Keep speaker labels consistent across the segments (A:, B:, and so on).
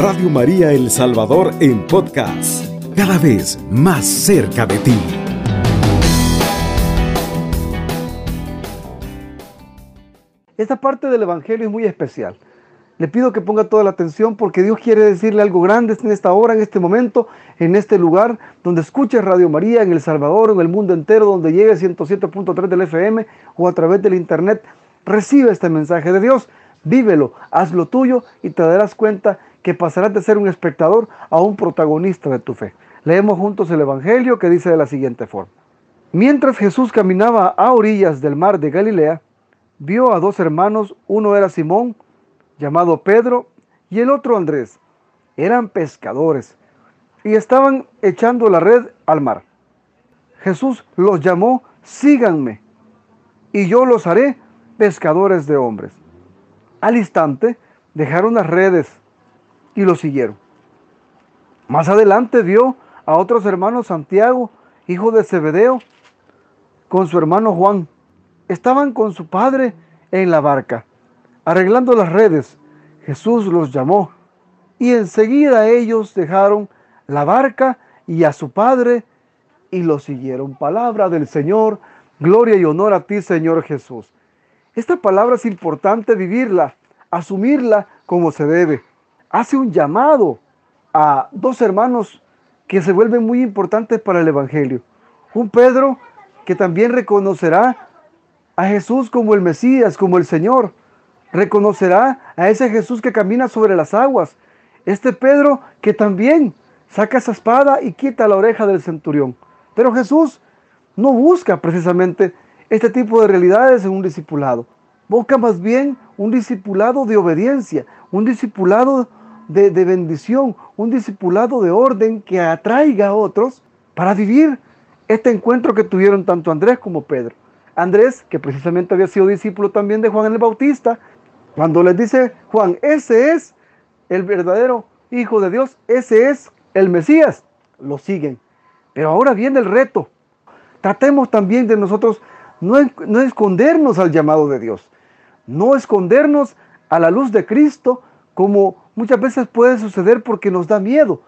A: Radio María El Salvador en podcast, cada vez más cerca de ti.
B: Esta parte del Evangelio es muy especial. Le pido que ponga toda la atención porque Dios quiere decirle algo grande en esta hora, en este momento, en este lugar donde escuche Radio María, en El Salvador, en el mundo entero, donde llegue 107.3 del FM o a través del Internet. Recibe este mensaje de Dios, vívelo, hazlo tuyo y te darás cuenta que pasarás de ser un espectador a un protagonista de tu fe. Leemos juntos el Evangelio que dice de la siguiente forma. Mientras Jesús caminaba a orillas del mar de Galilea, vio a dos hermanos, uno era Simón, llamado Pedro, y el otro Andrés. Eran pescadores y estaban echando la red al mar. Jesús los llamó, síganme, y yo los haré pescadores de hombres. Al instante dejaron las redes y lo siguieron. Más adelante vio a otros hermanos Santiago, hijo de Zebedeo, con su hermano Juan. Estaban con su padre en la barca arreglando las redes, Jesús los llamó y enseguida ellos dejaron la barca y a su padre y lo siguieron. Palabra del Señor, gloria y honor a ti, Señor Jesús. Esta palabra es importante vivirla, asumirla como se debe. Hace un llamado a dos hermanos que se vuelven muy importantes para el Evangelio. Un Pedro que también reconocerá a Jesús como el Mesías, como el Señor reconocerá a ese Jesús que camina sobre las aguas. Este Pedro que también saca esa espada y quita la oreja del centurión. Pero Jesús no busca precisamente este tipo de realidades en un discipulado. Busca más bien un discipulado de obediencia, un discipulado de, bendición, un discipulado de orden que atraiga a otros para vivir este encuentro que tuvieron tanto Andrés como Pedro. Andrés, que precisamente había sido discípulo también de Juan el Bautista, cuando les dice Juan, ese es el verdadero Hijo de Dios, ese es el Mesías, lo siguen. Pero ahora viene el reto. Tratemos también de nosotros no, no escondernos al llamado de Dios, no escondernos a la luz de Cristo como muchas veces puede suceder porque nos da miedo.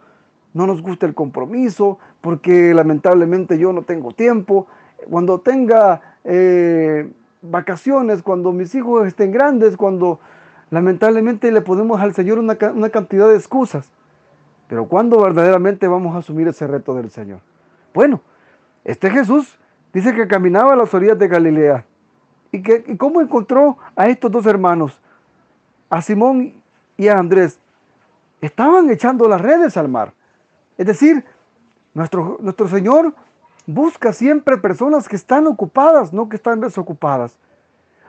B: No nos gusta el compromiso, porque lamentablemente yo no tengo tiempo. Cuando tenga eh, vacaciones, cuando mis hijos estén grandes, cuando lamentablemente le ponemos al Señor una, cantidad de excusas. Pero ¿cuándo verdaderamente vamos a asumir ese reto del Señor? Bueno, este Jesús dice que caminaba a las orillas de Galilea. ¿Y, que, y cómo encontró a estos dos hermanos? A Simón y a Andrés. Estaban echando las redes al mar. Es decir, nuestro, nuestro Señor Busca siempre personas que están ocupadas, no que están desocupadas.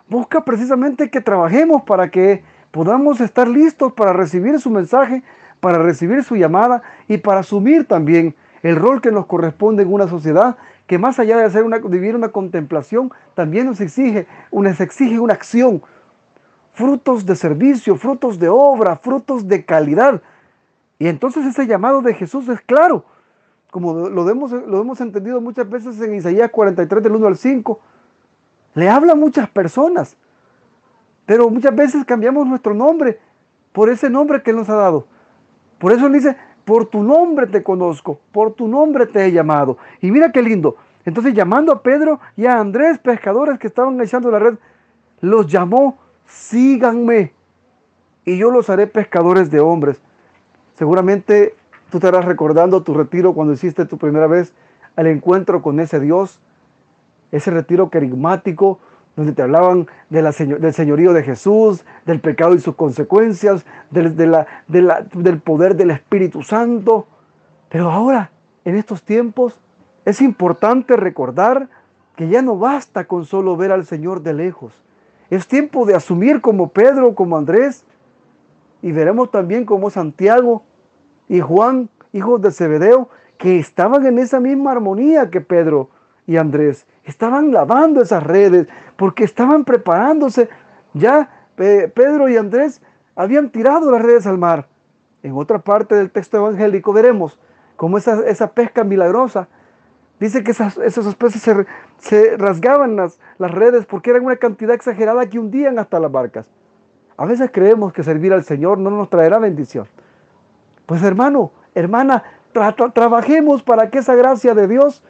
B: Busca precisamente que trabajemos para que podamos estar listos para recibir su mensaje, para recibir su llamada y para asumir también el rol que nos corresponde en una sociedad que más allá de hacer una, vivir una contemplación, también nos exige, nos exige una acción, frutos de servicio, frutos de obra, frutos de calidad. Y entonces ese llamado de Jesús es claro como lo hemos, lo hemos entendido muchas veces en Isaías 43 del 1 al 5, le habla a muchas personas, pero muchas veces cambiamos nuestro nombre por ese nombre que Él nos ha dado. Por eso Él dice, por tu nombre te conozco, por tu nombre te he llamado. Y mira qué lindo. Entonces llamando a Pedro y a Andrés, pescadores que estaban echando la red, los llamó, síganme, y yo los haré pescadores de hombres. Seguramente Tú estarás recordando tu retiro cuando hiciste tu primera vez al encuentro con ese Dios, ese retiro carismático donde te hablaban del señorío de Jesús, del pecado y sus consecuencias, del, del poder del Espíritu Santo. Pero ahora, en estos tiempos, es importante recordar que ya no basta con solo ver al Señor de lejos. Es tiempo de asumir como Pedro, como Andrés, y veremos también como Santiago, y Juan, hijos de Zebedeo, que estaban en esa misma armonía que Pedro y Andrés. Estaban lavando esas redes porque estaban preparándose. Ya Pedro y Andrés habían tirado las redes al mar. En otra parte del texto evangélico veremos cómo esa pesca milagrosa Dice que esas, esos se, se rasgaban las, las, redes porque eran una cantidad exagerada que hundían hasta las barcas. A veces creemos que servir al Señor no nos traerá bendición. Pues hermano, hermana, trabajemos para que esa gracia de Dios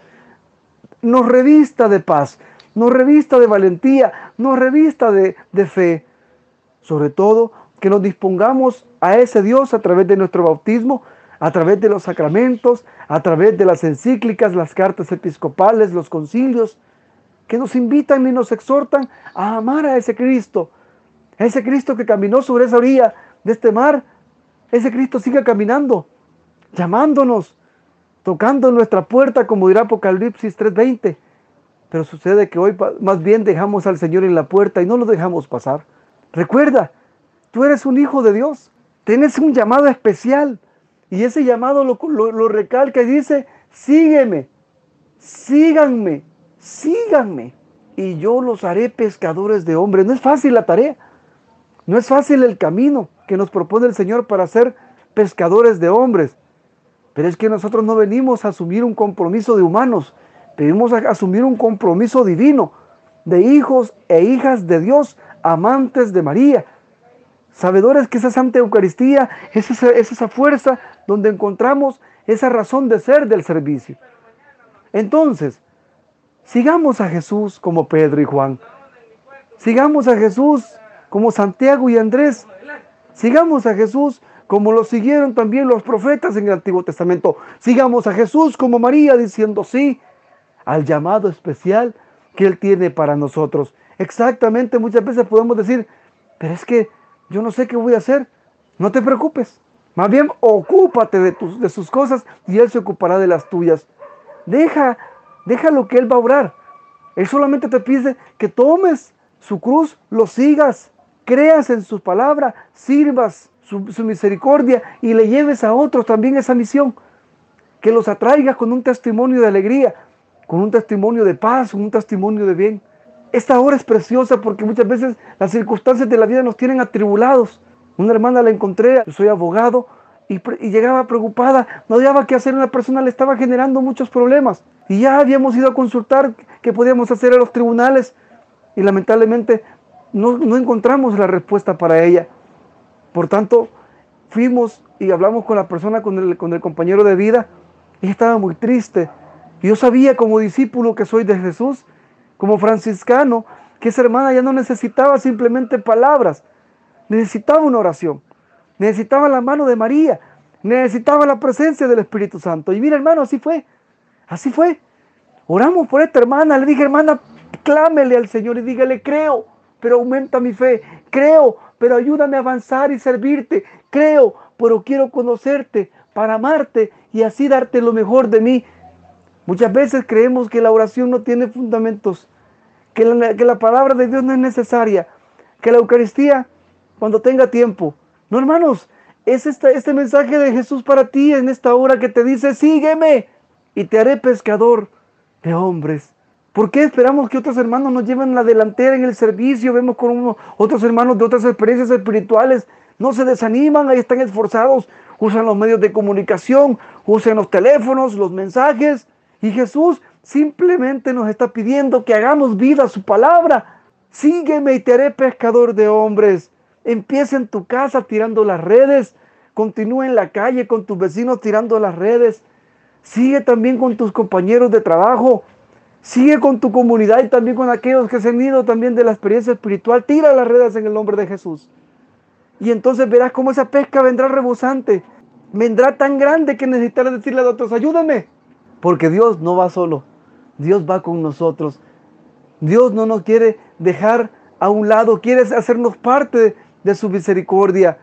B: nos revista de paz, nos revista de valentía, nos revista de, de fe. Sobre todo, que nos dispongamos a ese Dios a través de nuestro bautismo, a través de los sacramentos, a través de las encíclicas, las cartas episcopales, los concilios, que nos invitan y nos exhortan a amar a ese Cristo, a ese Cristo que caminó sobre esa orilla de este mar. Ese Cristo sigue caminando, llamándonos, tocando nuestra puerta, como dirá Apocalipsis 3:20. Pero sucede que hoy más bien dejamos al Señor en la puerta y no lo dejamos pasar. Recuerda, tú eres un hijo de Dios, tienes un llamado especial y ese llamado lo, lo recalca y dice, sígueme, síganme, síganme y yo los haré pescadores de hombres. No es fácil la tarea, no es fácil el camino que nos propone el Señor para ser pescadores de hombres. Pero es que nosotros no venimos a asumir un compromiso de humanos, venimos a asumir un compromiso divino de hijos e hijas de Dios, amantes de María, sabedores que esa Santa Eucaristía es esa, es esa fuerza donde encontramos esa razón de ser del servicio. Entonces, sigamos a Jesús como Pedro y Juan. Sigamos a Jesús como Santiago y Andrés. Sigamos a Jesús como lo siguieron también los profetas en el Antiguo Testamento. Sigamos a Jesús como María diciendo sí al llamado especial que Él tiene para nosotros. Exactamente, muchas veces podemos decir, pero es que yo no sé qué voy a hacer. No te preocupes. Más bien, ocúpate de, tus, de sus cosas y Él se ocupará de las tuyas. Deja, deja lo que Él va a obrar. Él solamente te pide que tomes su cruz, lo sigas, creas en su palabra, sirvas, su, misericordia y le lleves a otros también esa misión. Que los atraigas con un testimonio de alegría, con un testimonio de paz, con un testimonio de bien. Esta hora es preciosa porque muchas veces las circunstancias de la vida nos tienen atribulados. Una hermana la encontré, soy abogado, y, llegaba preocupada, no sabía qué hacer, una persona le estaba generando muchos problemas. Y ya habíamos ido a consultar qué podíamos hacer a los tribunales y lamentablemente no, no encontramos la respuesta para ella. Por tanto, fuimos y hablamos con la persona, con el, con el compañero de vida, y estaba muy triste. Yo sabía como discípulo que soy de Jesús, como franciscano, que esa hermana ya no necesitaba simplemente palabras, necesitaba una oración, necesitaba la mano de María, necesitaba la presencia del Espíritu Santo. Y mira hermano, así fue, así fue. Oramos por esta hermana, le dije hermana, clámele al Señor y dígale, creo, pero aumenta mi fe, creo, pero ayúdame a avanzar y servirte. Creo, pero quiero conocerte para amarte y así darte lo mejor de mí. Muchas veces creemos que la oración no tiene fundamentos, que la, que la palabra de Dios no es necesaria, que la Eucaristía cuando tenga tiempo. No, hermanos, es este, este mensaje de Jesús para ti en esta hora que te dice, sígueme y te haré pescador de hombres. ¿Por qué esperamos que otros hermanos nos lleven la delantera en el servicio? Vemos con otros hermanos de otras experiencias espirituales. No se desaniman, ahí están esforzados. Usan los medios de comunicación, usan los teléfonos, los mensajes. Y Jesús simplemente nos está pidiendo que hagamos vida a su palabra. Sígueme y te haré pescador de hombres. Empieza en tu casa tirando las redes. Continúa en la calle con tus vecinos tirando las redes. Sigue también con tus compañeros de trabajo Sigue con tu comunidad y también con aquellos que se han ido también de la experiencia espiritual. Tira las redes en el nombre de Jesús. Y entonces verás cómo esa pesca vendrá rebosante. Vendrá tan grande que necesitarás decirle a otros, ayúdame. Porque Dios no va solo. Dios va con nosotros. Dios no nos quiere dejar a un lado. Quiere hacernos parte de su misericordia.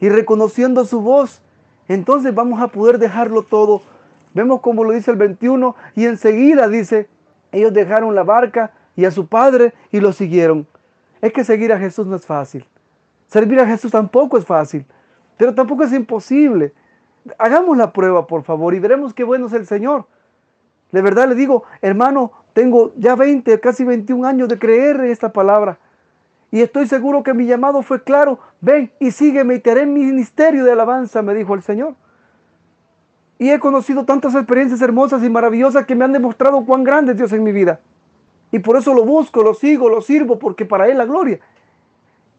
B: Y reconociendo su voz, entonces vamos a poder dejarlo todo. Vemos como lo dice el 21 y enseguida dice, ellos dejaron la barca y a su padre y lo siguieron. Es que seguir a Jesús no es fácil. Servir a Jesús tampoco es fácil, pero tampoco es imposible. Hagamos la prueba, por favor, y veremos qué bueno es el Señor. De verdad le digo, hermano, tengo ya 20, casi 21 años de creer en esta palabra. Y estoy seguro que mi llamado fue claro. Ven y sígueme y te haré ministerio de alabanza, me dijo el Señor. Y he conocido tantas experiencias hermosas y maravillosas que me han demostrado cuán grande es Dios en mi vida. Y por eso lo busco, lo sigo, lo sirvo, porque para Él la gloria.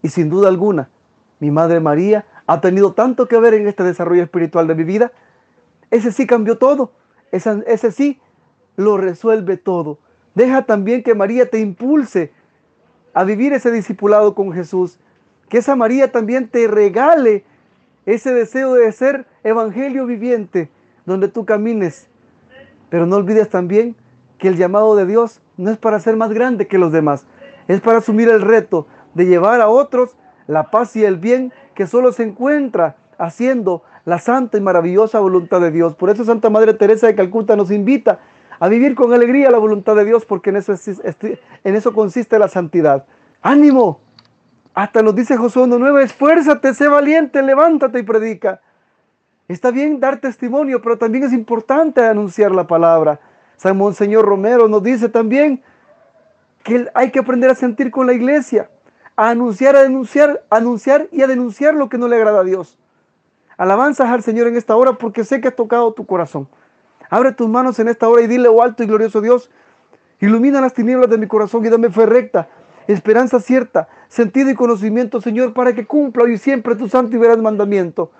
B: Y sin duda alguna, mi Madre María ha tenido tanto que ver en este desarrollo espiritual de mi vida. Ese sí cambió todo. Ese, ese sí lo resuelve todo. Deja también que María te impulse a vivir ese discipulado con Jesús. Que esa María también te regale ese deseo de ser evangelio viviente donde tú camines. Pero no olvides también que el llamado de Dios no es para ser más grande que los demás, es para asumir el reto de llevar a otros la paz y el bien que solo se encuentra haciendo la santa y maravillosa voluntad de Dios. Por eso Santa Madre Teresa de Calcuta nos invita a vivir con alegría la voluntad de Dios, porque en eso, en eso consiste la santidad. ¡Ánimo! Hasta nos dice Josué 1.9, esfuérzate, sé valiente, levántate y predica. Está bien dar testimonio, pero también es importante anunciar la palabra. San Monseñor Romero nos dice también que hay que aprender a sentir con la iglesia, a anunciar, a denunciar, a anunciar y a denunciar lo que no le agrada a Dios. Alabanzas al Señor en esta hora porque sé que has tocado tu corazón. Abre tus manos en esta hora y dile, oh alto y glorioso Dios, ilumina las tinieblas de mi corazón y dame fe recta, esperanza cierta, sentido y conocimiento, Señor, para que cumpla hoy siempre tu santo y veraz mandamiento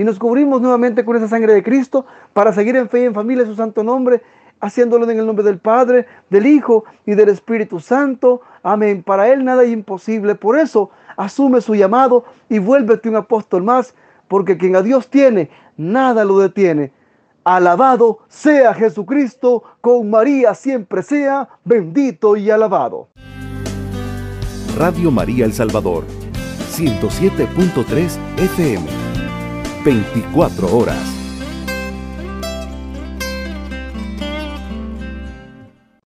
B: y nos cubrimos nuevamente con esa sangre de Cristo para seguir en fe y en familia su santo nombre, haciéndolo en el nombre del Padre, del Hijo y del Espíritu Santo. Amén. Para Él nada es imposible. Por eso asume su llamado y vuélvete un apóstol más, porque quien a Dios tiene, nada lo detiene. Alabado sea Jesucristo, con María siempre sea bendito y alabado.
A: Radio María El Salvador, 107.3 FM. 24 horas.